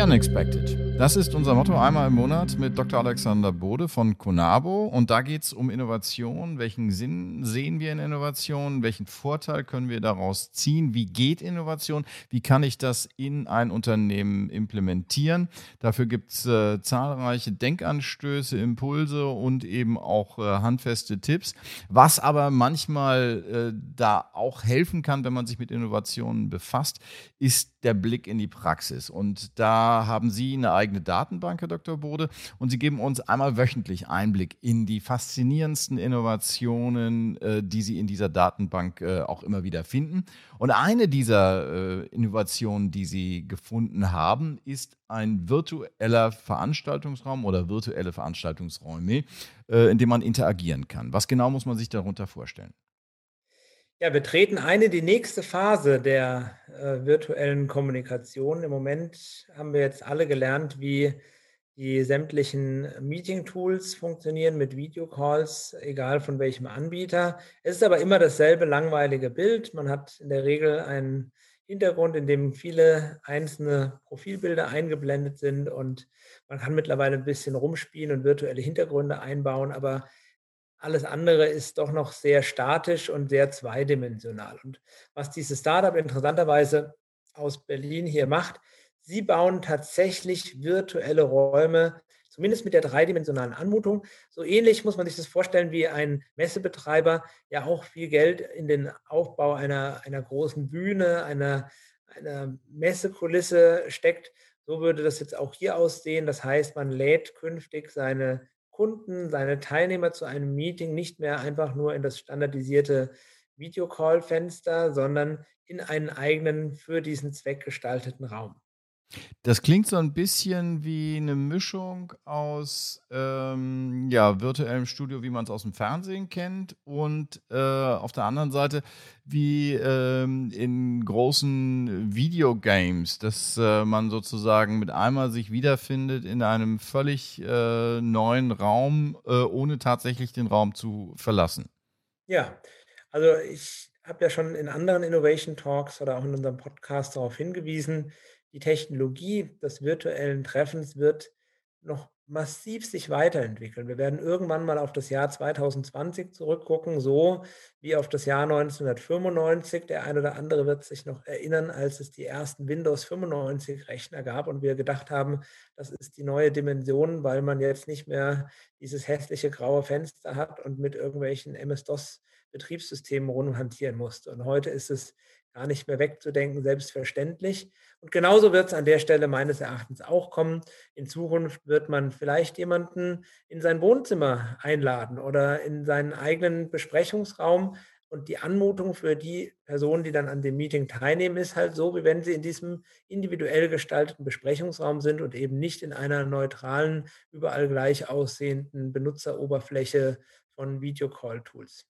unexpected. Das ist unser Motto einmal im Monat mit Dr. Alexander Bode von Conabo. Und da geht es um Innovation. Welchen Sinn sehen wir in Innovation? Welchen Vorteil können wir daraus ziehen? Wie geht Innovation? Wie kann ich das in ein Unternehmen implementieren? Dafür gibt es äh, zahlreiche Denkanstöße, Impulse und eben auch äh, handfeste Tipps. Was aber manchmal äh, da auch helfen kann, wenn man sich mit Innovationen befasst, ist der Blick in die Praxis. Und da haben Sie eine eigene Datenbank, Herr Dr. Bode, und Sie geben uns einmal wöchentlich Einblick in die faszinierendsten Innovationen, äh, die Sie in dieser Datenbank äh, auch immer wieder finden. Und eine dieser äh, Innovationen, die Sie gefunden haben, ist ein virtueller Veranstaltungsraum oder virtuelle Veranstaltungsräume, in dem man interagieren kann. Was genau muss man sich darunter vorstellen? Ja, wir treten ein in die nächste Phase der äh, virtuellen Kommunikation. Im Moment haben wir jetzt alle gelernt, wie die sämtlichen Meeting-Tools funktionieren mit Videocalls, egal von welchem Anbieter. Es ist aber immer dasselbe langweilige Bild. Man hat in der Regel einen Hintergrund, in dem viele einzelne Profilbilder eingeblendet sind und man kann mittlerweile ein bisschen rumspielen und virtuelle Hintergründe einbauen, aber alles andere ist doch noch sehr statisch und sehr zweidimensional. Und was dieses Startup interessanterweise aus Berlin hier macht, sie bauen tatsächlich virtuelle Räume, zumindest mit der dreidimensionalen Anmutung. So ähnlich muss man sich das vorstellen, wie ein Messebetreiber ja auch viel Geld in den Aufbau einer, einer großen Bühne, einer, einer Messekulisse steckt. So würde das jetzt auch hier aussehen. Das heißt, man lädt künftig seine Kunden, seine Teilnehmer zu einem Meeting nicht mehr einfach nur in das standardisierte Videocall-Fenster, sondern in einen eigenen für diesen Zweck gestalteten Raum. Das klingt so ein bisschen wie eine Mischung aus ähm, ja, virtuellem Studio, wie man es aus dem Fernsehen kennt, und äh, auf der anderen Seite wie ähm, in großen Videogames, dass äh, man sozusagen mit einmal sich wiederfindet in einem völlig äh, neuen Raum, äh, ohne tatsächlich den Raum zu verlassen. Ja, also ich habe ja schon in anderen Innovation Talks oder auch in unserem Podcast darauf hingewiesen, die Technologie des virtuellen Treffens wird noch massiv sich weiterentwickeln. Wir werden irgendwann mal auf das Jahr 2020 zurückgucken, so wie auf das Jahr 1995. Der eine oder andere wird sich noch erinnern, als es die ersten Windows 95 Rechner gab und wir gedacht haben, das ist die neue Dimension, weil man jetzt nicht mehr dieses hässliche graue Fenster hat und mit irgendwelchen MS-DOS Betriebssystemen rumhantieren musste. Und heute ist es gar nicht mehr wegzudenken, selbstverständlich. Und genauso wird es an der Stelle meines Erachtens auch kommen. In Zukunft wird man vielleicht jemanden in sein Wohnzimmer einladen oder in seinen eigenen Besprechungsraum. Und die Anmutung für die Personen, die dann an dem Meeting teilnehmen, ist halt so, wie wenn sie in diesem individuell gestalteten Besprechungsraum sind und eben nicht in einer neutralen, überall gleich aussehenden Benutzeroberfläche von Videocall-Tools.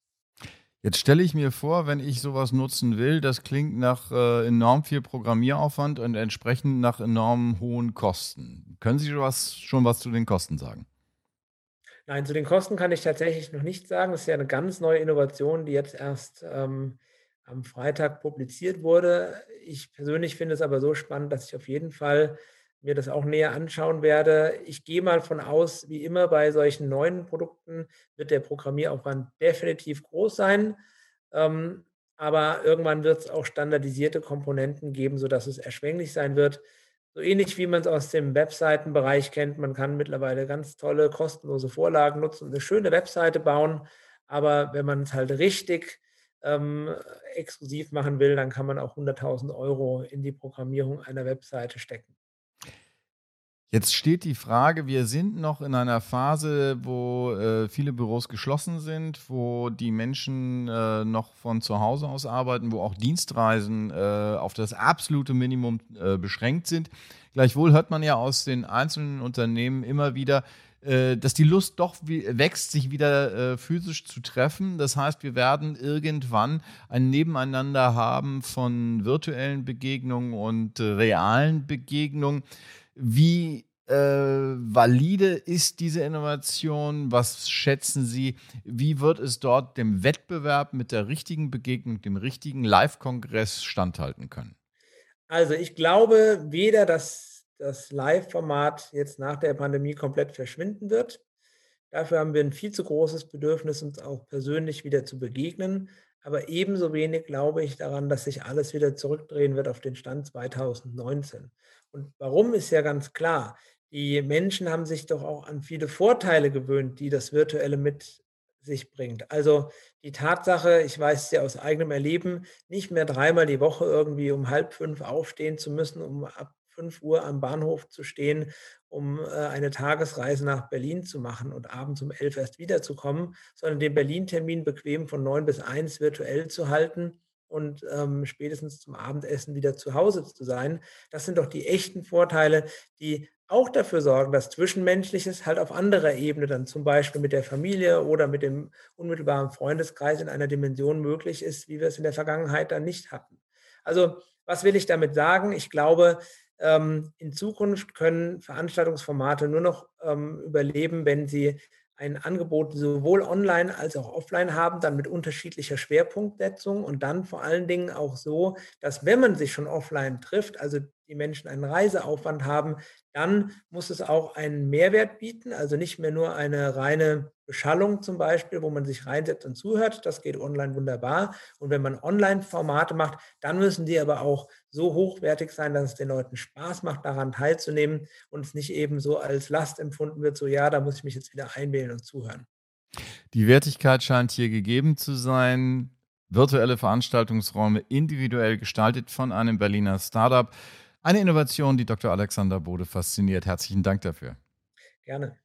Jetzt stelle ich mir vor, wenn ich sowas nutzen will, das klingt nach äh, enorm viel Programmieraufwand und entsprechend nach enorm hohen Kosten. Können Sie was, schon was zu den Kosten sagen? Nein, zu den Kosten kann ich tatsächlich noch nichts sagen. Das ist ja eine ganz neue Innovation, die jetzt erst ähm, am Freitag publiziert wurde. Ich persönlich finde es aber so spannend, dass ich auf jeden Fall mir das auch näher anschauen werde. Ich gehe mal von aus, wie immer bei solchen neuen Produkten wird der Programmieraufwand definitiv groß sein. Ähm, aber irgendwann wird es auch standardisierte Komponenten geben, sodass es erschwinglich sein wird. So ähnlich wie man es aus dem Webseitenbereich kennt. Man kann mittlerweile ganz tolle, kostenlose Vorlagen nutzen und eine schöne Webseite bauen. Aber wenn man es halt richtig ähm, exklusiv machen will, dann kann man auch 100.000 Euro in die Programmierung einer Webseite stecken. Jetzt steht die Frage, wir sind noch in einer Phase, wo äh, viele Büros geschlossen sind, wo die Menschen äh, noch von zu Hause aus arbeiten, wo auch Dienstreisen äh, auf das absolute Minimum äh, beschränkt sind. Gleichwohl hört man ja aus den einzelnen Unternehmen immer wieder, äh, dass die Lust doch wächst, sich wieder äh, physisch zu treffen. Das heißt, wir werden irgendwann ein Nebeneinander haben von virtuellen Begegnungen und realen Begegnungen. Wie äh, valide ist diese Innovation? Was schätzen Sie? Wie wird es dort dem Wettbewerb mit der richtigen Begegnung, dem richtigen Live-Kongress standhalten können? Also ich glaube weder, dass das Live-Format jetzt nach der Pandemie komplett verschwinden wird. Dafür haben wir ein viel zu großes Bedürfnis, uns auch persönlich wieder zu begegnen. Aber ebenso wenig glaube ich daran, dass sich alles wieder zurückdrehen wird auf den Stand 2019. Und warum ist ja ganz klar. Die Menschen haben sich doch auch an viele Vorteile gewöhnt, die das Virtuelle mit sich bringt. Also die Tatsache, ich weiß es ja aus eigenem Erleben, nicht mehr dreimal die Woche irgendwie um halb fünf aufstehen zu müssen, um ab 5 Uhr am Bahnhof zu stehen, um äh, eine Tagesreise nach Berlin zu machen und abends um 11 erst wiederzukommen, sondern den Berlin-Termin bequem von 9 bis 1 virtuell zu halten und ähm, spätestens zum Abendessen wieder zu Hause zu sein. Das sind doch die echten Vorteile, die auch dafür sorgen, dass Zwischenmenschliches halt auf anderer Ebene dann zum Beispiel mit der Familie oder mit dem unmittelbaren Freundeskreis in einer Dimension möglich ist, wie wir es in der Vergangenheit dann nicht hatten. Also was will ich damit sagen? Ich glaube, ähm, in Zukunft können Veranstaltungsformate nur noch ähm, überleben, wenn sie ein Angebot sowohl online als auch offline haben, dann mit unterschiedlicher Schwerpunktsetzung und dann vor allen Dingen auch so, dass wenn man sich schon offline trifft, also die Menschen einen Reiseaufwand haben, dann muss es auch einen Mehrwert bieten, also nicht mehr nur eine reine Beschallung zum Beispiel, wo man sich reinsetzt und zuhört. Das geht online wunderbar. Und wenn man Online-Formate macht, dann müssen die aber auch so hochwertig sein, dass es den Leuten Spaß macht, daran teilzunehmen und es nicht eben so als Last empfunden wird, so ja, da muss ich mich jetzt wieder einwählen und zuhören. Die Wertigkeit scheint hier gegeben zu sein. Virtuelle Veranstaltungsräume individuell gestaltet von einem Berliner Startup. Eine Innovation, die Dr. Alexander Bode fasziniert. Herzlichen Dank dafür. Gerne.